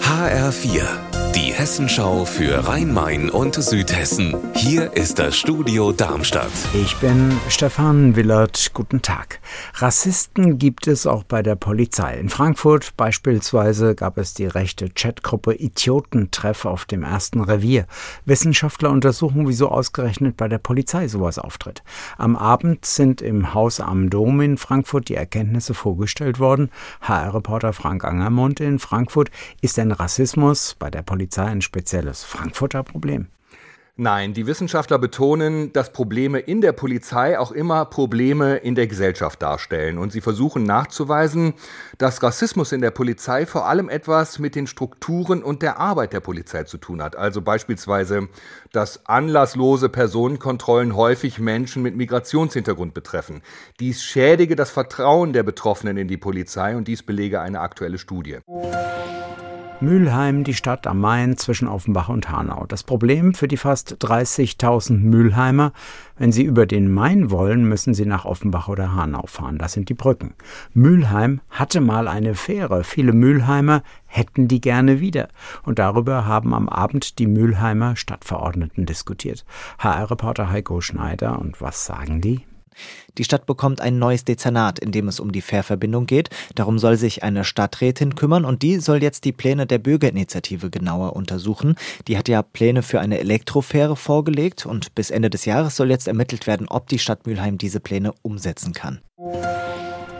HR4, die Hessenschau für Rhein-Main und Südhessen. Hier ist das Studio Darmstadt. Ich bin Stefan Willert. Guten Tag. Rassisten gibt es auch bei der Polizei. In Frankfurt beispielsweise gab es die rechte Chatgruppe Idiotentreff auf dem ersten Revier. Wissenschaftler untersuchen, wieso ausgerechnet bei der Polizei sowas auftritt. Am Abend sind im Haus am Dom in Frankfurt die Erkenntnisse vorgestellt worden. HR-Reporter Frank Angermund in Frankfurt. Ist denn Rassismus bei der Polizei ein spezielles Frankfurter Problem? Nein, die Wissenschaftler betonen, dass Probleme in der Polizei auch immer Probleme in der Gesellschaft darstellen. Und sie versuchen nachzuweisen, dass Rassismus in der Polizei vor allem etwas mit den Strukturen und der Arbeit der Polizei zu tun hat. Also beispielsweise, dass anlasslose Personenkontrollen häufig Menschen mit Migrationshintergrund betreffen. Dies schädige das Vertrauen der Betroffenen in die Polizei und dies belege eine aktuelle Studie. Mülheim, die Stadt am Main zwischen Offenbach und Hanau. Das Problem für die fast 30.000 Mülheimer, wenn sie über den Main wollen, müssen sie nach Offenbach oder Hanau fahren. Das sind die Brücken. Mülheim hatte mal eine Fähre. Viele Mülheimer hätten die gerne wieder. Und darüber haben am Abend die Mülheimer Stadtverordneten diskutiert. HR-Reporter Heiko Schneider. Und was sagen die? Die Stadt bekommt ein neues Dezernat, in dem es um die Fährverbindung geht. Darum soll sich eine Stadträtin kümmern und die soll jetzt die Pläne der Bürgerinitiative genauer untersuchen. Die hat ja Pläne für eine Elektrofähre vorgelegt und bis Ende des Jahres soll jetzt ermittelt werden, ob die Stadt Mülheim diese Pläne umsetzen kann.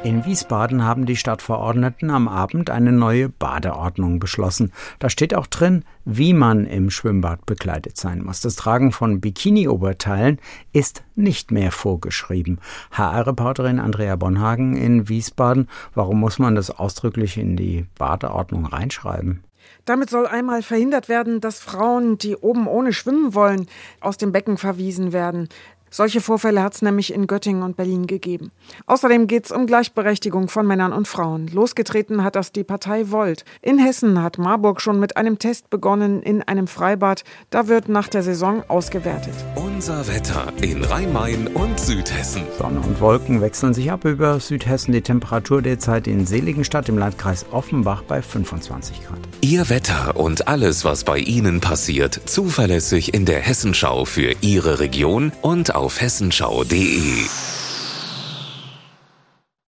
In Wiesbaden haben die Stadtverordneten am Abend eine neue Badeordnung beschlossen. Da steht auch drin, wie man im Schwimmbad bekleidet sein muss. Das Tragen von Bikini-Oberteilen ist nicht mehr vorgeschrieben. HR-Reporterin Andrea Bonhagen in Wiesbaden, warum muss man das ausdrücklich in die Badeordnung reinschreiben? Damit soll einmal verhindert werden, dass Frauen, die oben ohne schwimmen wollen, aus dem Becken verwiesen werden. Solche Vorfälle hat es nämlich in Göttingen und Berlin gegeben. Außerdem geht es um Gleichberechtigung von Männern und Frauen. Losgetreten hat das die Partei Volt. In Hessen hat Marburg schon mit einem Test begonnen in einem Freibad. Da wird nach der Saison ausgewertet. Unser Wetter in Rhein-Main und Südhessen. Sonne und Wolken wechseln sich ab über Südhessen. Die Temperatur derzeit in Seligenstadt im Landkreis Offenbach bei 25 Grad. Ihr Wetter und alles, was bei Ihnen passiert, zuverlässig in der Hessenschau für Ihre Region und auf hessenschau.de.